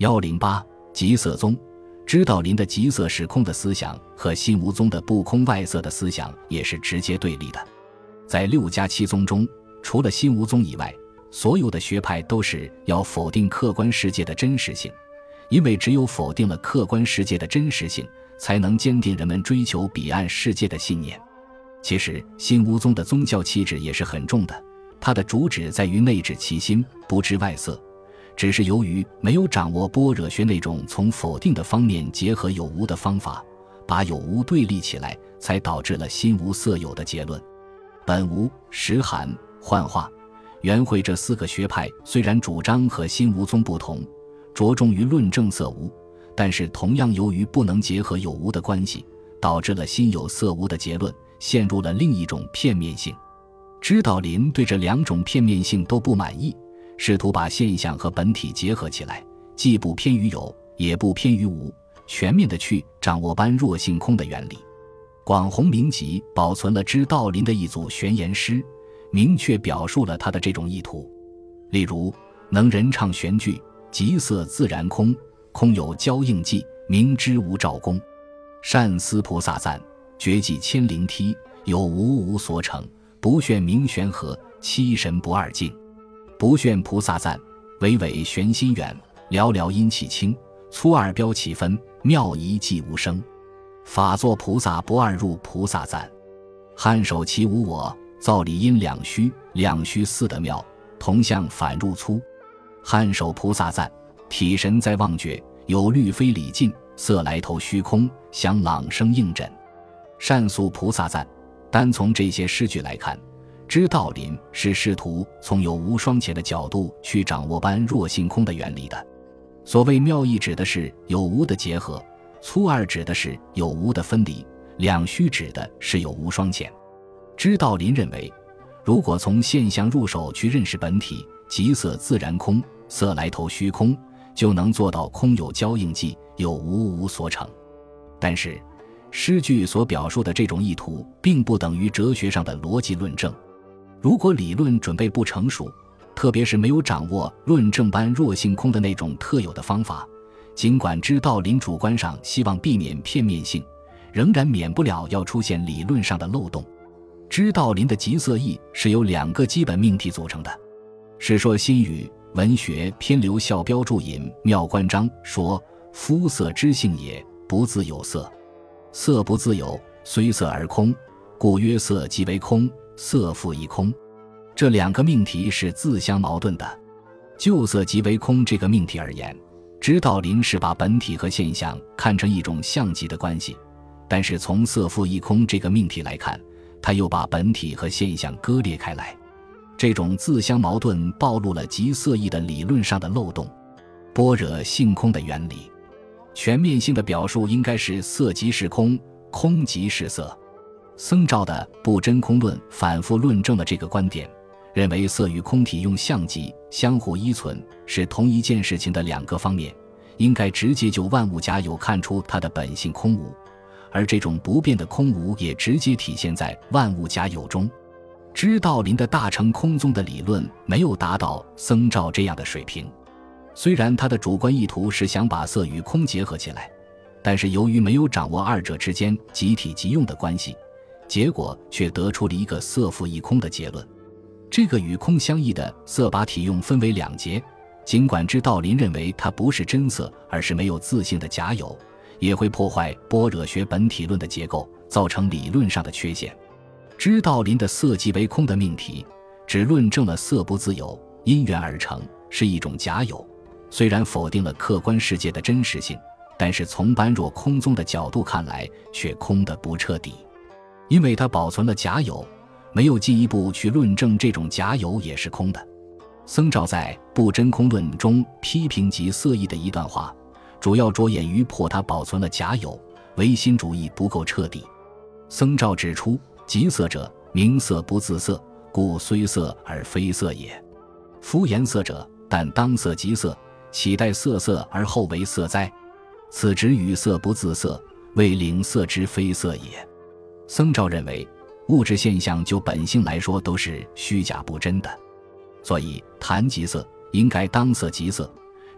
幺零八极色宗，知道林的极色是空的思想和心无宗的不空外色的思想也是直接对立的。在六家七宗中，除了心无宗以外，所有的学派都是要否定客观世界的真实性，因为只有否定了客观世界的真实性，才能坚定人们追求彼岸世界的信念。其实，心无宗的宗教气质也是很重的，它的主旨在于内治其心，不治外色。只是由于没有掌握般若学那种从否定的方面结合有无的方法，把有无对立起来，才导致了心无色有的结论。本无、实含、幻化、圆会这四个学派虽然主张和心无宗不同，着重于论证色无，但是同样由于不能结合有无的关系，导致了心有色无的结论陷入了另一种片面性。知道林对这两种片面性都不满意。试图把现象和本体结合起来，既不偏于有，也不偏于无，全面的去掌握般若性空的原理。广弘明集保存了知道林的一组玄言诗，明确表述了他的这种意图。例如，能人唱玄句，极色自然空，空有交应迹，明知无照功。善思菩萨赞，绝技千灵梯，有无无所成，不炫明玄和，七神不二境。不炫菩萨赞，巍巍玄心远，寥寥阴气清，粗二标起分，妙一寂无声。法作菩萨不二入菩萨赞，颔首其无我，造理因两虚，两虚四得妙，同向反入粗。颔首菩萨赞，体神在望觉，有律非理尽，色来头虚空，想朗声应枕。善诉菩萨赞，单从这些诗句来看。知道林是试图从有无双前的角度去掌握般若性空的原理的。所谓妙义，指的是有无的结合；粗二指的是有无的分离；两虚指的是有无双前。知道林认为，如果从现象入手去认识本体，即色自然空，色来头虚空，就能做到空有交应迹，有无无所成。但是，诗句所表述的这种意图，并不等于哲学上的逻辑论证。如果理论准备不成熟，特别是没有掌握论证般若性空的那种特有的方法，尽管知道林主观上希望避免片面性，仍然免不了要出现理论上的漏洞。知道林的极色义是由两个基本命题组成的，《史说新语·文学篇》刘孝标注引《妙观章》说：“肤色之性也，不自有色，色不自有，虽色而空，故曰色即为空。”色复一空，这两个命题是自相矛盾的。就色即为空这个命题而言，知道林是把本体和现象看成一种相即的关系；但是从色复一空这个命题来看，他又把本体和现象割裂开来。这种自相矛盾暴露了极色义的理论上的漏洞。般若性空的原理，全面性的表述应该是色即是空，空即是色。僧肇的不真空论反复论证了这个观点，认为色与空体用相即相互依存，是同一件事情的两个方面，应该直接就万物假有看出它的本性空无，而这种不变的空无也直接体现在万物假有中。知道林的大乘空宗的理论没有达到僧肇这样的水平，虽然他的主观意图是想把色与空结合起来，但是由于没有掌握二者之间集体即用的关系。结果却得出了一个色复一空的结论。这个与空相异的色把体用分为两节，尽管知道林认为它不是真色，而是没有自性的假有，也会破坏般若学本体论的结构，造成理论上的缺陷。知道林的色即为空的命题，只论证了色不自有，因缘而成，是一种假有。虽然否定了客观世界的真实性，但是从般若空宗的角度看来，却空得不彻底。因为它保存了假有，没有进一步去论证这种假有也是空的。僧肇在《不真空论》中批评极色意的一段话，主要着眼于破他保存了假有，唯心主义不够彻底。僧肇指出，极色者，明色不自色，故虽色而非色也；夫颜色者，但当色即色，岂待色色而后为色哉？此执与色不自色，为领色之非色也。僧肇认为，物质现象就本性来说都是虚假不真的，所以谈即色应该当色即色，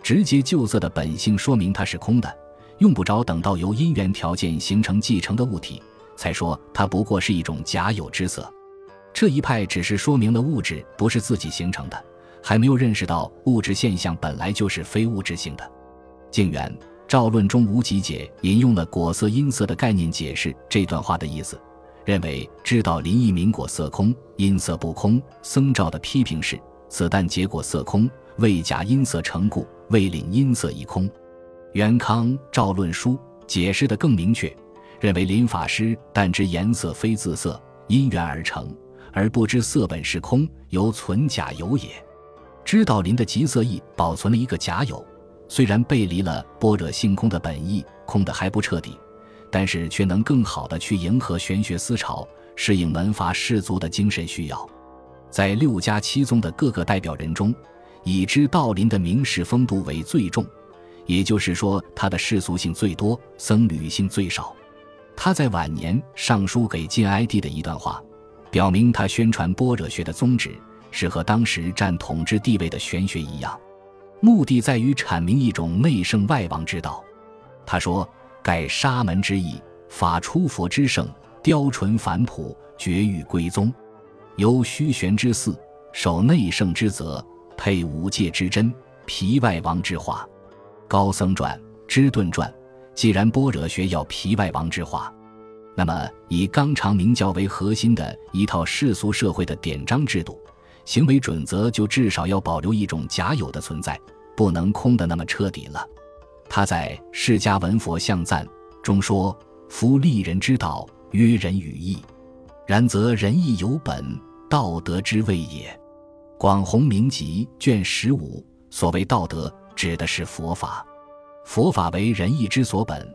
直接就色的本性说明它是空的，用不着等到由因缘条件形成继承的物体，才说它不过是一种假有之色。这一派只是说明了物质不是自己形成的，还没有认识到物质现象本来就是非物质性的。静远《赵论》中无极解引用了果色音色的概念解释这段话的意思，认为知道林异名果色空，音色不空。僧肇的批评是：此但结果色空，未假音色成故，未领音色一空。元康《赵论书》解释的更明确，认为林法师但知颜色非自色，因缘而成。而不知色本是空，由存假有也。知道林的极色意保存了一个假有，虽然背离了般若性空的本意，空的还不彻底，但是却能更好的去迎合玄学思潮，适应门阀士族的精神需要。在六家七宗的各个代表人中，以知道林的名士风度为最重，也就是说，他的世俗性最多，僧侣性最少。他在晚年上书给晋哀帝的一段话。表明他宣传般若学的宗旨是和当时占统治地位的玄学一样，目的在于阐明一种内圣外王之道。他说：“盖沙门之意，法出佛之圣，雕纯返朴，绝欲归宗，由虚玄之祀，守内圣之责，配五戒之真，皮外王之化。”高僧传、知顿传，既然般若学要皮外王之化。那么，以纲常明教为核心的一套世俗社会的典章制度、行为准则，就至少要保留一种假有的存在，不能空的那么彻底了。他在《释迦文佛像赞》中说：“夫立人之道，曰仁与义。然则仁义有本，道德之谓也。”广弘明集卷十五，所谓道德，指的是佛法，佛法为仁义之所本。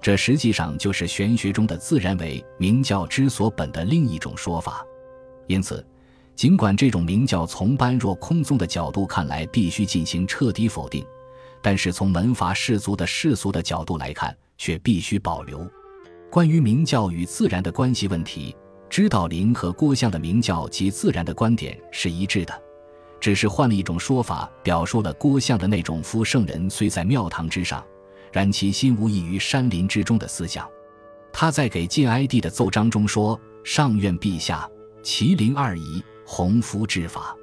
这实际上就是玄学中的自然为明教之所本的另一种说法。因此，尽管这种明教从般若空宗的角度看来必须进行彻底否定，但是从门阀士族的世俗的角度来看，却必须保留。关于明教与自然的关系问题，知道林和郭象的明教及自然的观点是一致的，只是换了一种说法，表述了郭象的那种夫圣人虽在庙堂之上。然其心无异于山林之中的思想。他在给晋哀帝的奏章中说：“上愿陛下，麒麟二仪，鸿夫之法。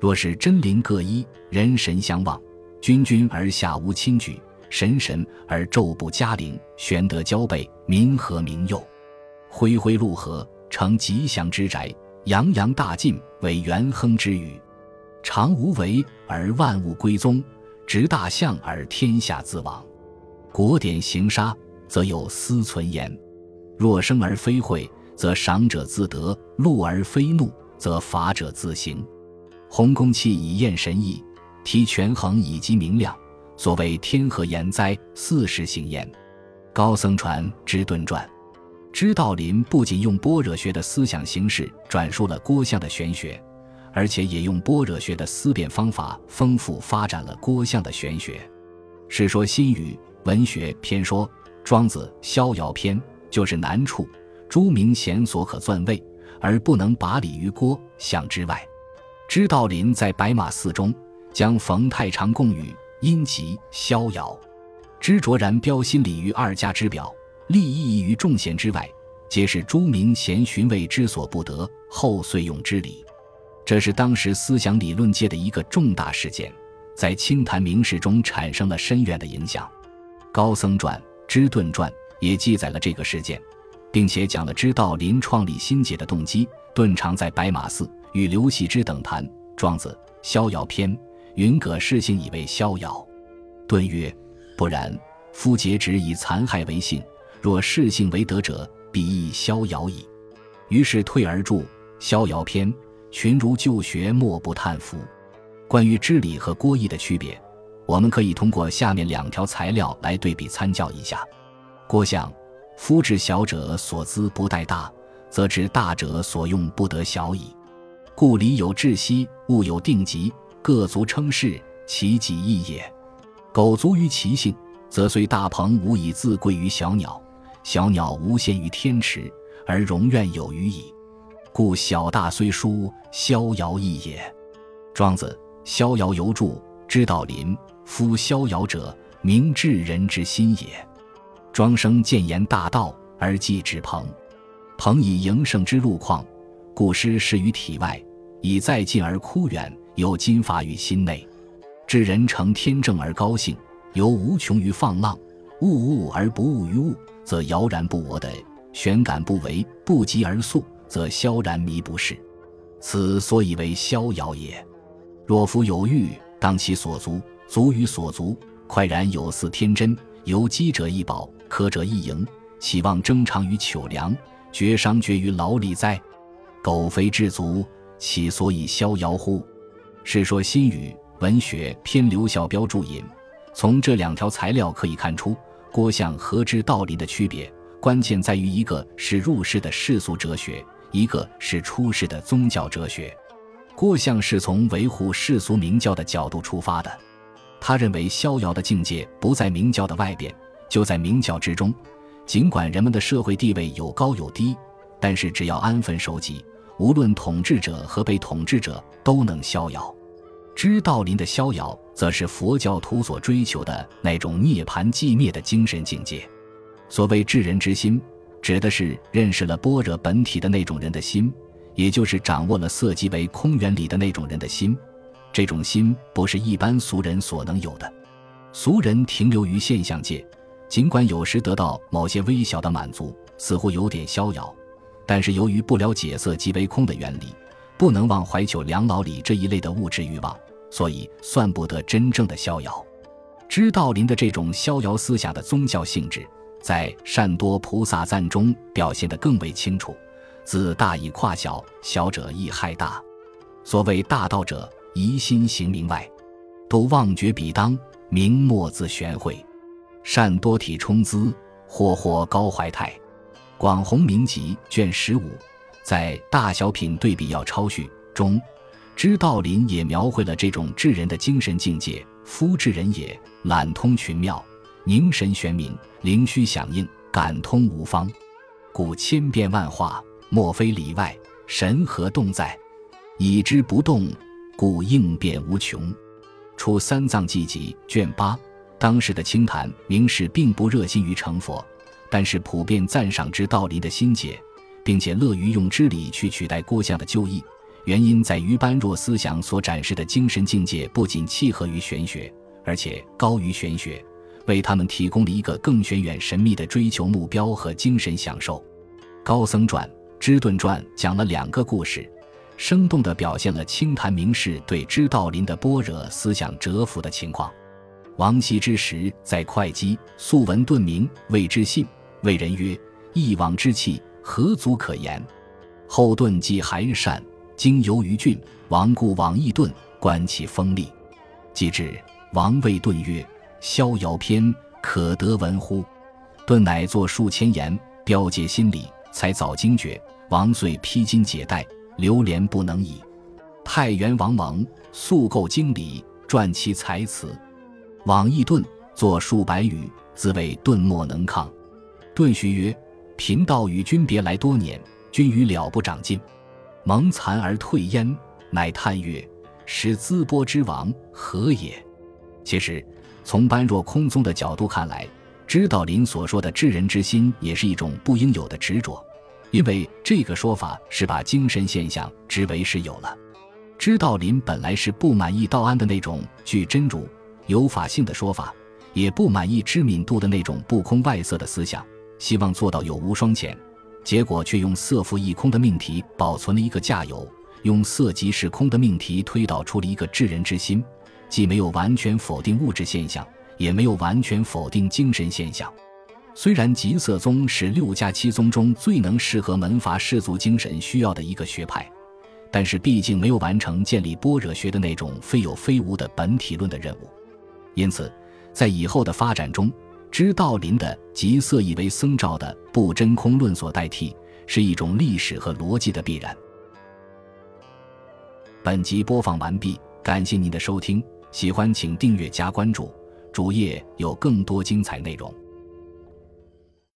若是真灵各一，人神相望，君君而下无亲举，神神而昼不加灵，玄德交备，民和民佑，恢恢陆和，成吉祥之宅，洋洋大进，为元亨之宇。常无为而万物归宗，执大象而天下自亡。”国典行杀，则有思存焉；若生而非慧，则赏者自得；怒而非怒，则法者自行。弘公器以验神意，提权衡以及明亮。所谓天何言哉？四时行焉。高僧传之顿传，知道林不仅用般若学的思想形式转述了郭象的玄学，而且也用般若学的思辨方法丰富发展了郭象的玄学。《世说新语》。文学篇说，《庄子·逍遥篇》就是难处。诸明贤所可钻位，而不能拔礼于郭象之外。知道林在白马寺中，将冯太常供语、殷吉、逍遥，知卓然标新礼于二家之表，立意义于众贤之外，皆是诸明贤寻味之所不得，后遂用之礼。这是当时思想理论界的一个重大事件，在清谈名士中产生了深远的影响。高僧传、知顿传也记载了这个事件，并且讲了知道林创立心解的动机。顿常在白马寺与刘喜之等谈《庄子·逍遥篇》，云葛世性以为逍遥。顿曰：“不然，夫节只以残害为性，若世性为德者，必亦逍遥矣。”于是退而著《逍遥篇》，群儒旧学莫不叹服。关于知礼和郭义的区别。我们可以通过下面两条材料来对比参教一下。郭象，夫治小者所资不待大，则治大者所用不得小矣。故礼有窒息，物有定极，各足称事，其己意也。苟足于其性，则虽大鹏无以自贵于小鸟，小鸟无限于天池，而容愿有余矣。故小大虽殊，逍遥异也。庄子《逍遥游注》知道林。夫逍遥者，明至人之心也。庄生谏言大道，而祭至朋。朋以营盛之路况，故失失于体外，以在近而枯远，有金发于心内。至人成天正而高兴，犹无穷于放浪；物物而不物于物，则摇然不我的；玄感不为，不疾而速，则萧然迷不逝。此所以为逍遥也。若夫有欲，当其所足，足于所足，快然有似天真。由饥者一饱，可者易盈，岂望争长于糗粮，绝伤绝于劳力哉？苟非知足，其所以逍遥乎？《世说新语》文学篇刘孝标注引。从这两条材料可以看出，郭象和之道林的区别，关键在于一个是入世的世俗哲学，一个是出世的宗教哲学。郭象是从维护世俗名教的角度出发的。他认为逍遥的境界不在明教的外边，就在明教之中。尽管人们的社会地位有高有低，但是只要安分守己，无论统治者和被统治者都能逍遥。知道林的逍遥，则是佛教徒所追求的那种涅槃寂灭的精神境界。所谓智人之心，指的是认识了般若本体的那种人的心，也就是掌握了色即为空原理的那种人的心。这种心不是一般俗人所能有的。俗人停留于现象界，尽管有时得到某些微小的满足，似乎有点逍遥，但是由于不了解色即为空的原理，不能忘怀求两老李这一类的物质欲望，所以算不得真正的逍遥。知道林的这种逍遥思想的宗教性质，在《善多菩萨赞》中表现得更为清楚：“自大以跨小，小者亦害大。所谓大道者。”疑心行名外，都妄觉彼当明末自玄会，善多体充资，或或高怀泰。广弘明集卷十五，在大小品对比要抄序中，知道林也描绘了这种智人的精神境界。夫智人也，览通群妙，凝神玄冥，灵虚响应，感通无方，故千变万化，莫非里外，神何动在？已知不动。故应变无穷。出《三藏记集》卷八，当时的清谈名士并不热心于成佛，但是普遍赞赏知道林的心解，并且乐于用知理去取代郭象的旧义。原因在于般若思想所展示的精神境界不仅契合于玄学，而且高于玄学，为他们提供了一个更玄远神秘的追求目标和精神享受。《高僧传》《知顿传》讲了两个故事。生动地表现了清谈名士对知道林的般若思想折服的情况。王羲之时在会稽素闻顿明，谓之信。谓人曰：“一往之气，何足可言？”后顿既寒善，经游于郡，王故往诣顿，观其锋利。既至，王谓顿曰：“逍遥篇，可得闻乎？”顿乃作数千言，标解心理，才早惊觉。王遂披荆解带。流连不能已。太原王蒙素构经理，传其才词。往诣顿，作数百语，自谓顿莫能抗。顿须曰：“贫道与君别来多年，君与了不长进。”蒙惭而退焉，乃叹曰：“使淄波之王何也？”其实，从般若空宗的角度看来，知道林所说的智人之心，也是一种不应有的执着。因为这个说法是把精神现象之为是有了。知道林本来是不满意道安的那种具真如有法性的说法，也不满意知敏度的那种不空外色的思想，希望做到有无双全，结果却用色复一空的命题保存了一个价有，用色即是空的命题推导出了一个智人之心，既没有完全否定物质现象，也没有完全否定精神现象。虽然极色宗是六家七宗中最能适合门阀士族精神需要的一个学派，但是毕竟没有完成建立般若学的那种非有非无的本体论的任务，因此，在以后的发展中，知道林的即色意为僧照的不真空论所代替，是一种历史和逻辑的必然。本集播放完毕，感谢您的收听，喜欢请订阅加关注，主页有更多精彩内容。